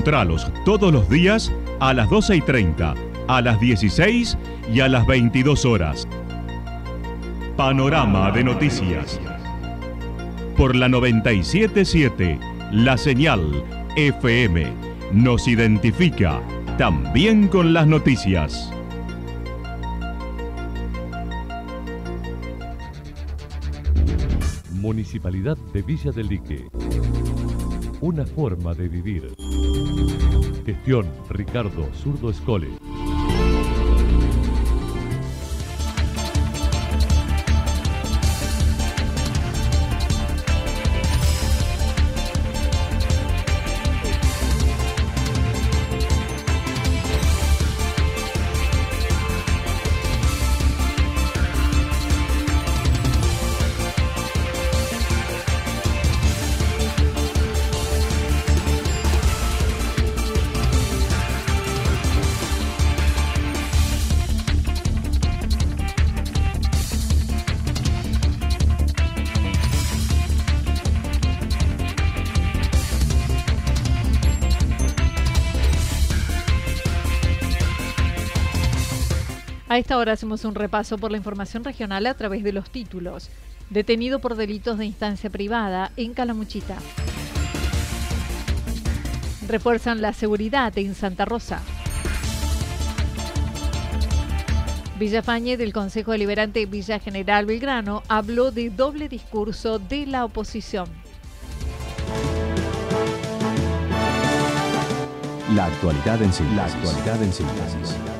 Encontralos todos los días a las 12 y 30, a las 16 y a las 22 horas. Panorama de Noticias. Por la 977, la señal FM nos identifica también con las noticias. Municipalidad de Villa del Lique. Una forma de vivir. Gestión Ricardo Zurdo Escole. A esta hora hacemos un repaso por la información regional a través de los títulos. Detenido por delitos de instancia privada en Calamuchita. Refuerzan la seguridad en Santa Rosa. Villafañe del Consejo Deliberante Villa General Belgrano habló de doble discurso de la oposición. La actualidad en síntesis. La actualidad en síntesis.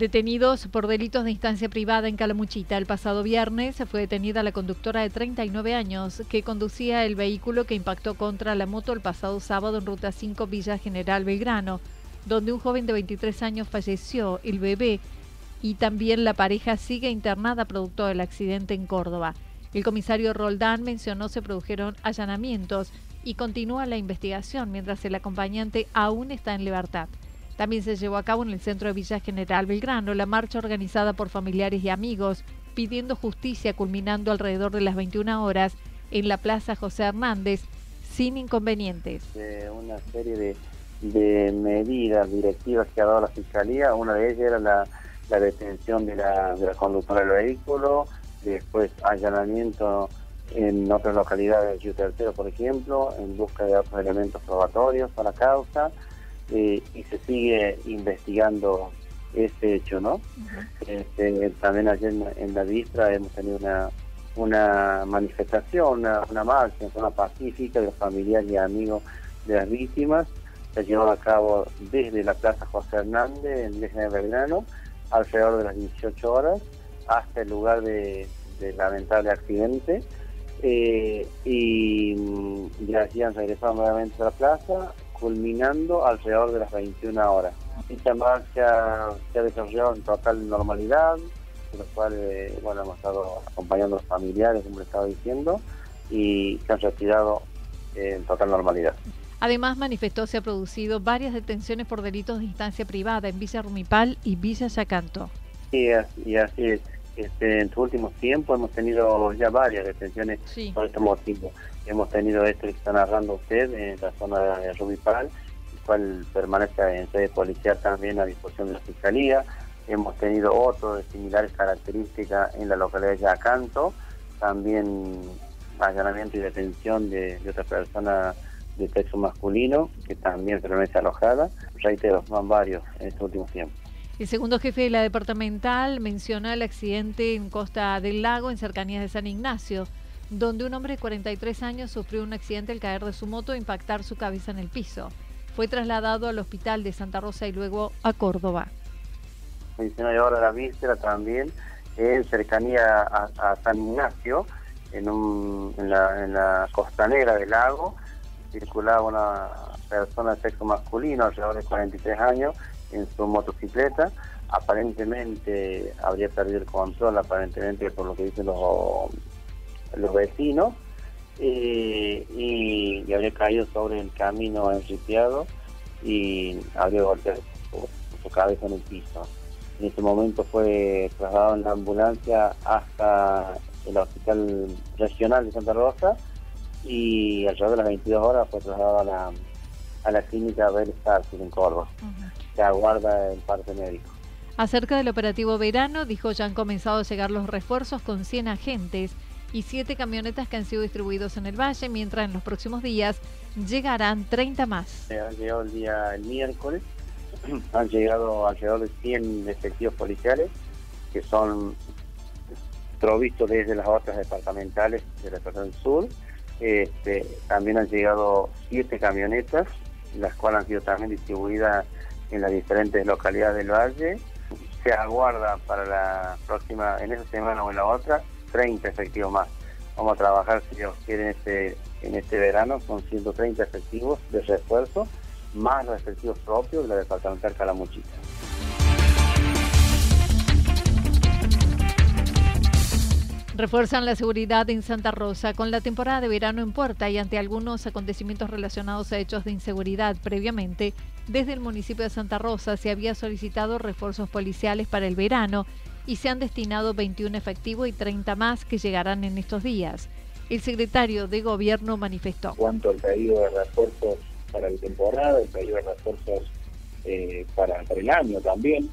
Detenidos por delitos de instancia privada en Calamuchita, el pasado viernes fue detenida la conductora de 39 años que conducía el vehículo que impactó contra la moto el pasado sábado en Ruta 5 Villa General Belgrano, donde un joven de 23 años falleció, el bebé, y también la pareja sigue internada producto del accidente en Córdoba. El comisario Roldán mencionó se produjeron allanamientos y continúa la investigación mientras el acompañante aún está en libertad. También se llevó a cabo en el centro de Villa General Belgrano la marcha organizada por familiares y amigos pidiendo justicia culminando alrededor de las 21 horas en la Plaza José Hernández sin inconvenientes. una serie de, medidas directivas que ha dado la Fiscalía, una de ellas era la, detención de la, de la conductora del vehículo, después allanamiento en otras localidades de Tercero, por ejemplo, en busca de otros elementos probatorios para la causa eh, y se sigue investigando ese hecho, ¿no? Este, también ayer en, la Distra hemos tenido una, una manifestación, una, marcha en forma pacífica de los familiares y amigos de las víctimas. Se llevó a cabo desde la Plaza José Hernández, en de Belgrano, alrededor de las 18 horas, hasta el lugar de, lamentable accidente. Eh, y, y allí han regresado nuevamente a la plaza culminando alrededor de las 21 horas. Esta marcha se ha desarrollado en total normalidad, de lo cual eh, bueno, hemos estado acompañando a los familiares, como le estaba diciendo, y se han retirado en total normalidad. Además, manifestó se ha producido varias detenciones por delitos de instancia privada en Villa Rumipal y Villa Yacanto. Sí, y así es. Este, en estos últimos tiempos hemos tenido ya varias detenciones por este motivo. Hemos tenido esto que está narrando usted en la zona de Rubipal, el cual permanece en sede policial también a disposición de la Fiscalía. Hemos tenido otros de similares características en la localidad de Yacanto, también allanamiento y detención de, otra persona de sexo masculino que también permanece alojada. Reitero, van varios en estos últimos tiempos. El segundo jefe de la departamental menciona el accidente en Costa del Lago, en cercanías de San Ignacio, donde un hombre de 43 años sufrió un accidente al caer de su moto e impactar su cabeza en el piso. Fue trasladado al hospital de Santa Rosa y luego a Córdoba. Menciona ahora la víspera también, en cercanía a, San Ignacio, en, en, la, en la costanera del lago, circulaba una persona de sexo masculino, alrededor de 43 años, en su motocicleta. Aparentemente habría perdido el control, aparentemente por lo que dicen los, los vecinos y, habría caído sobre el camino enriqueado y habría golpeado su, cabeza en el piso. En ese momento fue trasladado en la ambulancia hasta el hospital regional de Santa Rosa y alrededor de las 22 horas fue trasladado a la, a la clínica Bell en Córdoba. Se aguarda el parte médico. Acerca del operativo verano, dijo ya han comenzado a llegar los refuerzos con 100 agentes y 7 camionetas que han sido distribuidos en el valle, mientras en los próximos días llegarán 30 más. Han llegado el día el miércoles, han llegado alrededor de 100 efectivos policiales que son provistos desde las otras departamentales de la del sur. Este, también han llegado 7 camionetas, las cuales han sido también distribuidas en las diferentes localidades del valle se aguarda para la próxima, en esa semana o en la otra, 30 efectivos más. Vamos a trabajar, si Dios quiere, en este, en este verano, con 130 efectivos de refuerzo, más los efectivos propios de la departamental Calamuchita. Refuerzan la seguridad en Santa Rosa con la temporada de verano en puerta y ante algunos acontecimientos relacionados a hechos de inseguridad previamente. Desde el municipio de Santa Rosa se había solicitado refuerzos policiales para el verano y se han destinado 21 efectivos y 30 más que llegarán en estos días. El secretario de Gobierno manifestó. Cuanto al pedido de refuerzos para la temporada, el pedido de refuerzos eh, para el año también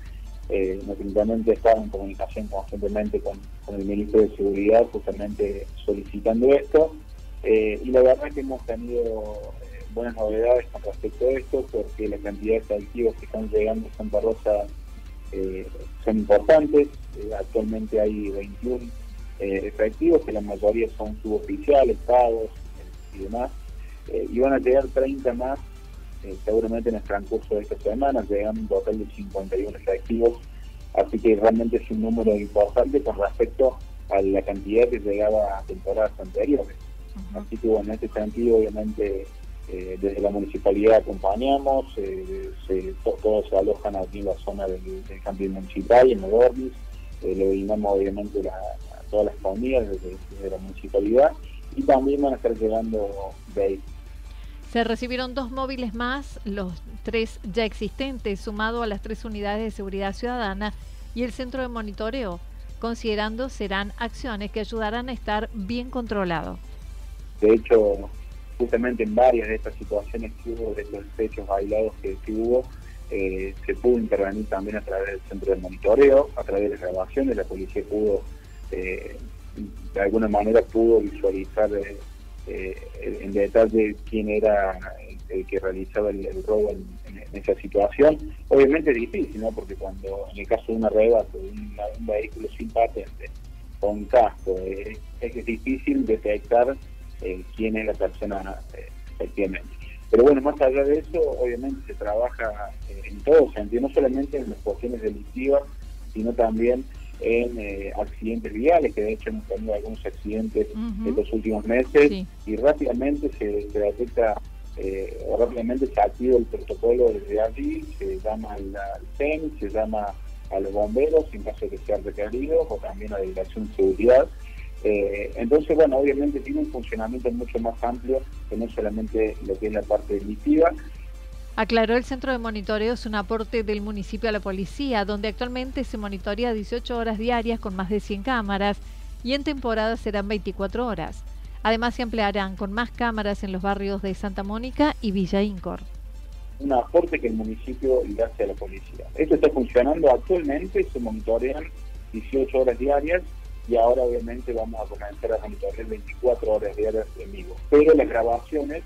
eh, simplemente estaba en comunicación constantemente con, el ministro de Seguridad, justamente solicitando esto. Eh, y la verdad que hemos tenido eh, buenas novedades con respecto a esto, porque la cantidad de efectivos que están llegando a Santa Rosa eh, son importantes. actualmente hay 21 efectivos, que la mayoría son suboficiales, pagos y demás. y van a llegar 30 más eh, seguramente en el transcurso de esta semana, llegan un total de 51 efectivos, así que realmente es un número importante con respecto a la cantidad que llegaba a temporadas anteriores. Así que bueno, en este sentido obviamente eh, desde la municipalidad acompañamos, eh, todos se alojan aquí en la zona del, del camping municipal, en Odornis, eh, le brindamos obviamente a todas las comunidades desde, desde, la municipalidad. Y también van a estar llegando vehículos se recibieron dos móviles más, los tres ya existentes, sumado a las tres unidades de seguridad ciudadana y el centro de monitoreo, considerando serán acciones que ayudarán a estar bien controlado. De hecho, justamente en varias de estas situaciones que hubo, de los hechos aislados que, hubo, eh, se pudo intervenir también a través del centro de monitoreo, a través de las grabaciones, la policía pudo, eh, de alguna manera pudo visualizar eh, en detalle quién era el, que realizaba el, robo en, esa situación. Obviamente es difícil, ¿no? Porque cuando en el caso de una arrebato, un, un vehículo sin patente, con casco, eh, es difícil detectar eh, quién es la persona efectivamente. Pero bueno, más allá de eso, obviamente se trabaja en todo sentido, no solamente en las cuestiones delictivas, sino también en eh, accidentes viales, que de hecho hemos tenido algunos accidentes en los últimos meses, y rápidamente se, detecta, eh, o rápidamente se activa el protocolo desde allí, se llama al, CEN, se llama a los bomberos en caso de que sean requeridos, o también a la Dirección de Seguridad. Eh, entonces, bueno, obviamente tiene un funcionamiento mucho más amplio que no solamente lo que es la parte delictiva, Aclaró el centro de monitoreo es un aporte del municipio a la policía, donde actualmente se monitorea 18 horas diarias con más de 100 cámaras y en temporada serán 24 horas. Además se emplearán con más cámaras en los barrios de Santa Mónica y Villa Incor. Un aporte que el municipio le hace a la policía. Esto está funcionando actualmente, se monitorean 18 horas diarias y ahora obviamente vamos a comenzar a monitorear 24 horas diarias en vivo. Pero las grabaciones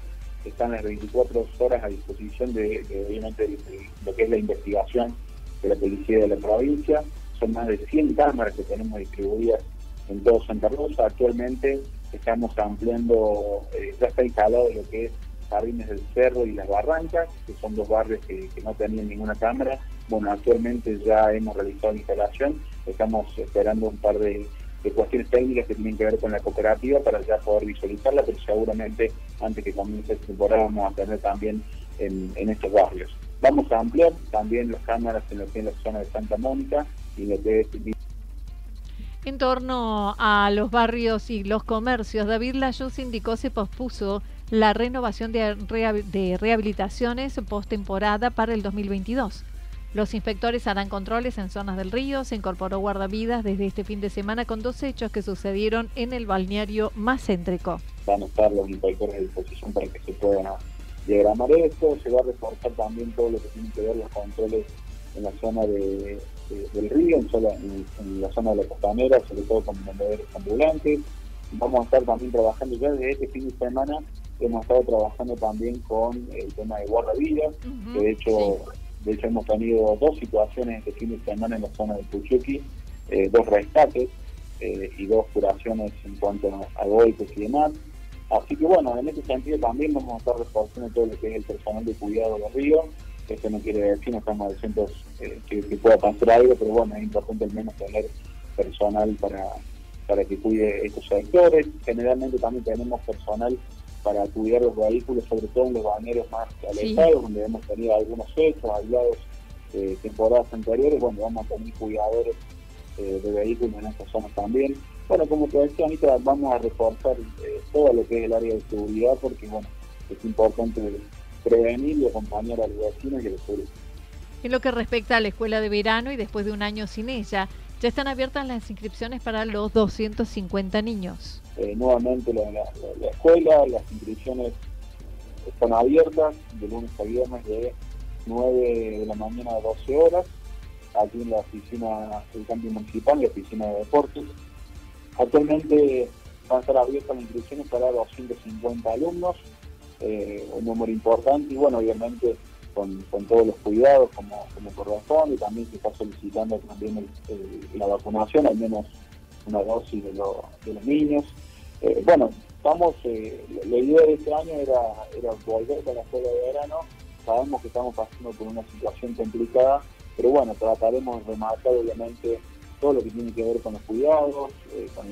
están las 24 horas a disposición de, obviamente lo que es la investigación de la policía de la provincia. Son más de 100 cámaras que tenemos distribuidas en todo Santa Rosa. Actualmente estamos ampliando, eh, ya está instalado lo que es Jardines del Cerro y Las Barrancas, que son dos barrios que, no tenían ninguna cámara. Bueno, actualmente ya hemos realizado la instalación, estamos esperando un par de de cuestiones técnicas que tienen que ver con la cooperativa para ya poder visualizarla, pero seguramente antes que comience esta temporada vamos a tener también en, estos barrios. Vamos a ampliar también las cámaras en lo que es la zona de Santa Mónica y lo que es En torno a los barrios y los comercios, David Layuz indicó se pospuso la renovación de, de rehabilitaciones postemporada para el 2022. Los inspectores harán controles en zonas del río. Se incorporó guardavidas desde este fin de semana con dos hechos que sucedieron en el balneario más céntrico. Van a estar los inspectores a disposición para que se pueda diagramar esto. Se va a reforzar también todo lo que tiene que ver los controles en la zona de del río, en, la zona de la costanera, sobre todo con vendedores ambulantes. Vamos a estar también trabajando ya desde este fin de semana, hemos estado trabajando también con el tema de guardavidas, que de hecho, de hecho hemos tenido dos situaciones este fin de semana en la zona de Puchuqui, eh, dos rescates eh, y dos curaciones en cuanto a golpes y demás. Así que bueno, en ese sentido también vamos a estar reforzando todo lo que es el personal de cuidado del río, esto no quiere decir, no estamos diciendo eh, que, pueda pasar algo, pero bueno, es importante al menos tener personal para, para que cuide estos sectores. Generalmente también tenemos personal para cuidar los vehículos, sobre todo en los bañeros más alejados, donde hemos tenido algunos hechos aislados de temporadas anteriores. Bueno, vamos a tener cuidadores eh, de vehículos en estas zonas también. Bueno, como te decía, Anita, vamos a reforzar eh, todo lo que es el área de seguridad, porque bueno, es importante prevenir y acompañar a los vecinos y a los turistas. En lo que respecta a la escuela de verano y después de un año sin ella, ya están abiertas las inscripciones para los 250 niños. Eh, nuevamente la, escuela, las inscripciones están abiertas de lunes a viernes de 9 de la mañana a 12 horas, aquí en la oficina del cambio municipal, la oficina de deportes. Actualmente van a estar abiertas las inscripciones para 250 alumnos, eh, un número importante y bueno, obviamente con, todos los cuidados como, como corresponde y también se está solicitando también la vacunación, al menos una dosis de, los niños. Eh, bueno, estamos, eh, la idea de este año era, volver a la escuela de verano, sabemos que estamos pasando por una situación complicada, pero bueno, trataremos de remarcar obviamente todo lo que tiene que ver con los cuidados, con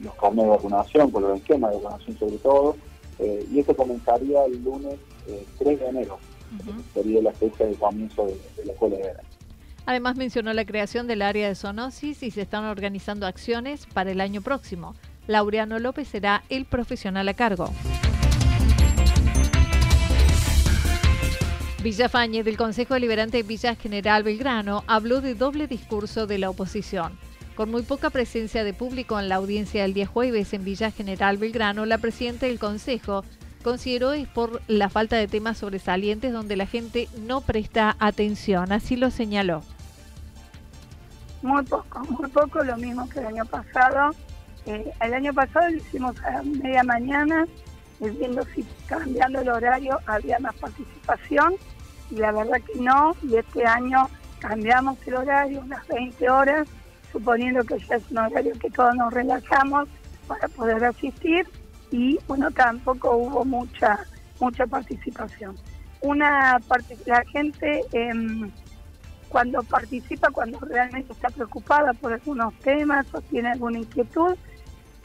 los carnes de vacunación, con los esquemas de vacunación sobre todo, eh, y esto comenzaría el lunes 3 eh, de enero, sería la fecha de comienzo de, la escuela de verano. Además mencionó la creación del área de zoonosis y se están organizando acciones para el año próximo. Laureano López será el profesional a cargo. Villafañe del Consejo Deliberante Villa General Belgrano habló de doble discurso de la oposición. Con muy poca presencia de público en la audiencia del día jueves en Villa General Belgrano, la presidenta del Consejo consideró es por la falta de temas sobresalientes donde la gente no presta atención, así lo señaló. Muy poco, muy poco, lo mismo que el año pasado. Eh, el año pasado lo hicimos a media mañana, viendo si cambiando el horario había más participación, y la verdad que no, y este año cambiamos el horario, unas 20 horas, suponiendo que ya es un horario que todos nos relajamos para poder asistir y bueno, tampoco hubo mucha mucha participación. Una la gente em, cuando participa, cuando realmente está preocupada por algunos temas o tiene alguna inquietud,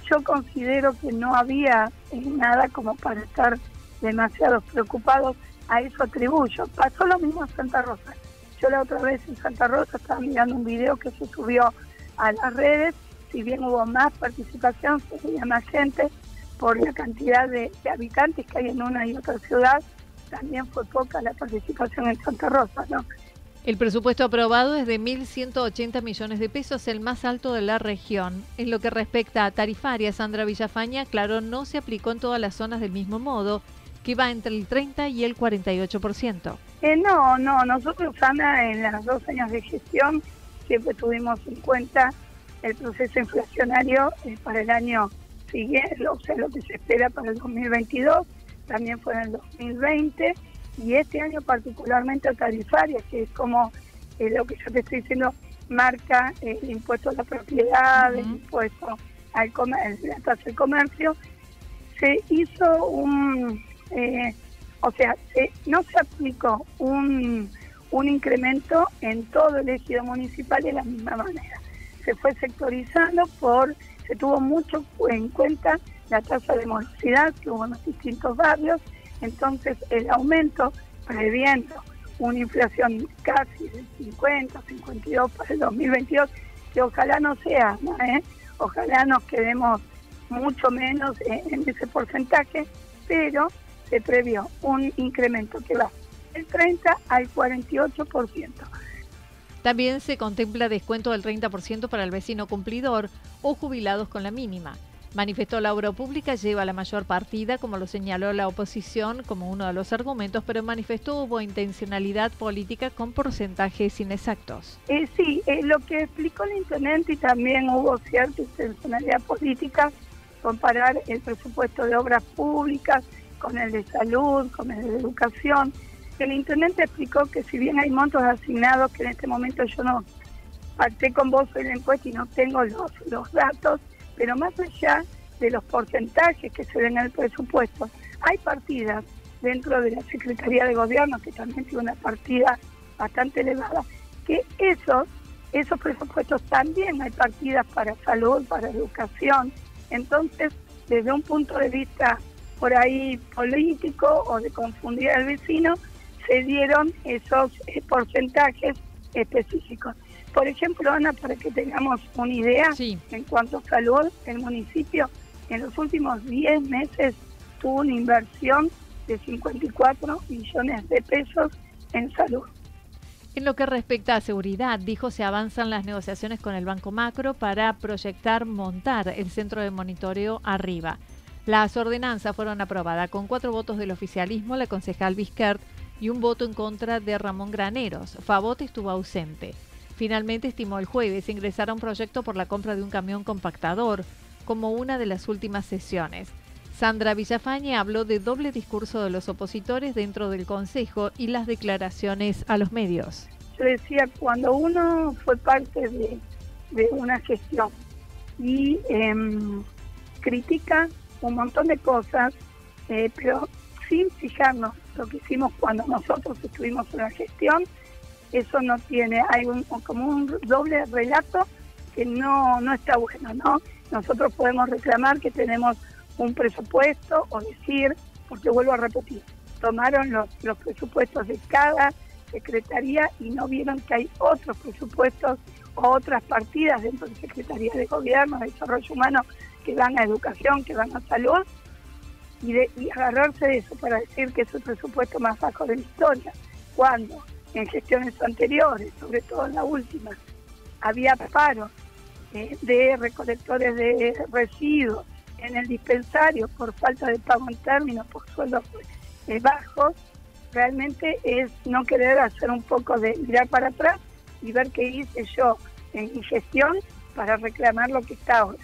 yo considero que no había nada como para estar demasiado preocupados, a eso atribuyo. Pasó lo mismo en Santa Rosa. Yo la otra vez en Santa Rosa estaba mirando un video que se subió a las redes, si bien hubo más participación, se veía más gente por la cantidad de, habitantes que hay en una y otra ciudad, también fue poca la participación en Santa Rosa, ¿no? El presupuesto aprobado es de 1.180 millones de pesos, el más alto de la región. En lo que respecta a tarifaria, Sandra Villafaña, claro, no se aplicó en todas las zonas del mismo modo, que va entre el 30 y el 48%. Eh, no, no, nosotros, Ana, en los dos años de gestión, siempre tuvimos en cuenta el proceso inflacionario eh, para el año siguiente, o sea, lo que se espera para el 2022, también fue en el 2020, y este año particularmente tarifaria, que es como eh, lo que yo te estoy diciendo, marca el impuesto a la propiedad, el impuesto al comercio, la tasa de comercio, se hizo un, eh, o sea, no se aplicó un un incremento en todo el ejido municipal de la misma manera. Se fue sectorizando por, se tuvo mucho en cuenta la tasa de morosidad que hubo en los distintos barrios, entonces el aumento previendo una inflación casi del 50, 52 para el 2022, que ojalá no sea, ¿eh? Ojalá nos quedemos mucho menos en, ese porcentaje, pero se previó un incremento que va del 30 al 48%. También se contempla descuento del 30% para el vecino cumplidor o jubilados con la mínima. Manifestó la obra pública lleva la mayor partida, como lo señaló la oposición como uno de los argumentos, pero manifestó hubo intencionalidad política con porcentajes inexactos. Eh, sí, eh, lo que explicó el intendente y también hubo cierta intencionalidad política, comparar el presupuesto de obras públicas con el de salud, con el de educación. El intendente explicó que si bien hay montos asignados, que en este momento yo no pacté con vos en la encuesta y no tengo los, los datos, pero más allá de los porcentajes que se ven en el presupuesto, hay partidas dentro de la Secretaría de Gobierno, que también tiene una partida bastante elevada, que esos, esos presupuestos también hay partidas para salud, para educación. Entonces, desde un punto de vista por ahí político o de confundir al vecino, se dieron esos eh, porcentajes específicos. Por ejemplo, Ana, para que tengamos una idea, en cuanto a salud, el municipio en los últimos 10 meses tuvo una inversión de 54 millones de pesos en salud. En lo que respecta a seguridad, dijo, se avanzan las negociaciones con el Banco Macro para proyectar montar el centro de monitoreo arriba. Las ordenanzas fueron aprobadas con cuatro votos del oficialismo, la concejal Vizquert, y un voto en contra de Ramón Graneros. Favot estuvo ausente. Finalmente estimó el jueves ingresar a un proyecto por la compra de un camión compactador, como una de las últimas sesiones. Sandra Villafañe habló de doble discurso de los opositores dentro del Consejo y las declaraciones a los medios. Yo decía, cuando uno fue parte de, una gestión y em, critica un montón de cosas, eh, pero sin fijarnos lo que hicimos cuando nosotros estuvimos en la gestión, eso no tiene, hay un, como un doble relato que no, no está bueno, ¿no? Nosotros podemos reclamar que tenemos un presupuesto o decir, porque vuelvo a repetir, tomaron los, los presupuestos de cada secretaría y no vieron que hay otros presupuestos o otras partidas dentro de Secretaría de Gobierno, de Desarrollo Humano, que van a educación, que van a salud, y, de, y agarrarse de eso para decir que es el presupuesto más bajo de la historia, cuando en gestiones anteriores, sobre todo en la última, había paro eh, de recolectores de residuos en el dispensario por falta de pago en términos, por sueldos eh, bajos, realmente es no querer hacer un poco de mirar para atrás y ver qué hice yo en gestión para reclamar lo que está ahora.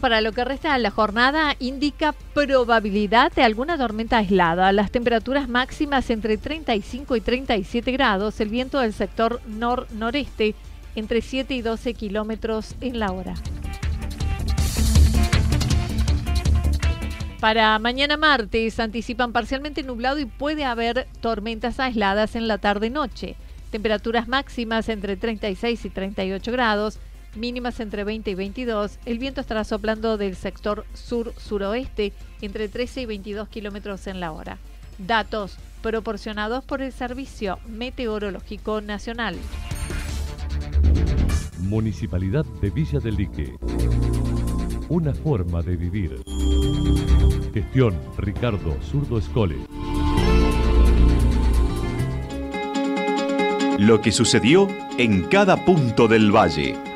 Para lo que resta de la jornada indica probabilidad de alguna tormenta aislada. Las temperaturas máximas entre 35 y 37 grados. El viento del sector nor-noreste entre 7 y 12 kilómetros en la hora. Para mañana martes anticipan parcialmente nublado y puede haber tormentas aisladas en la tarde-noche. Temperaturas máximas entre 36 y 38 grados mínimas entre 20 y 22. El viento estará soplando del sector sur-suroeste entre 13 y 22 kilómetros en la hora. Datos proporcionados por el Servicio Meteorológico Nacional. Municipalidad de Villa del Lique. Una forma de vivir. Gestión Ricardo Zurdo Escole. Lo que sucedió en cada punto del valle.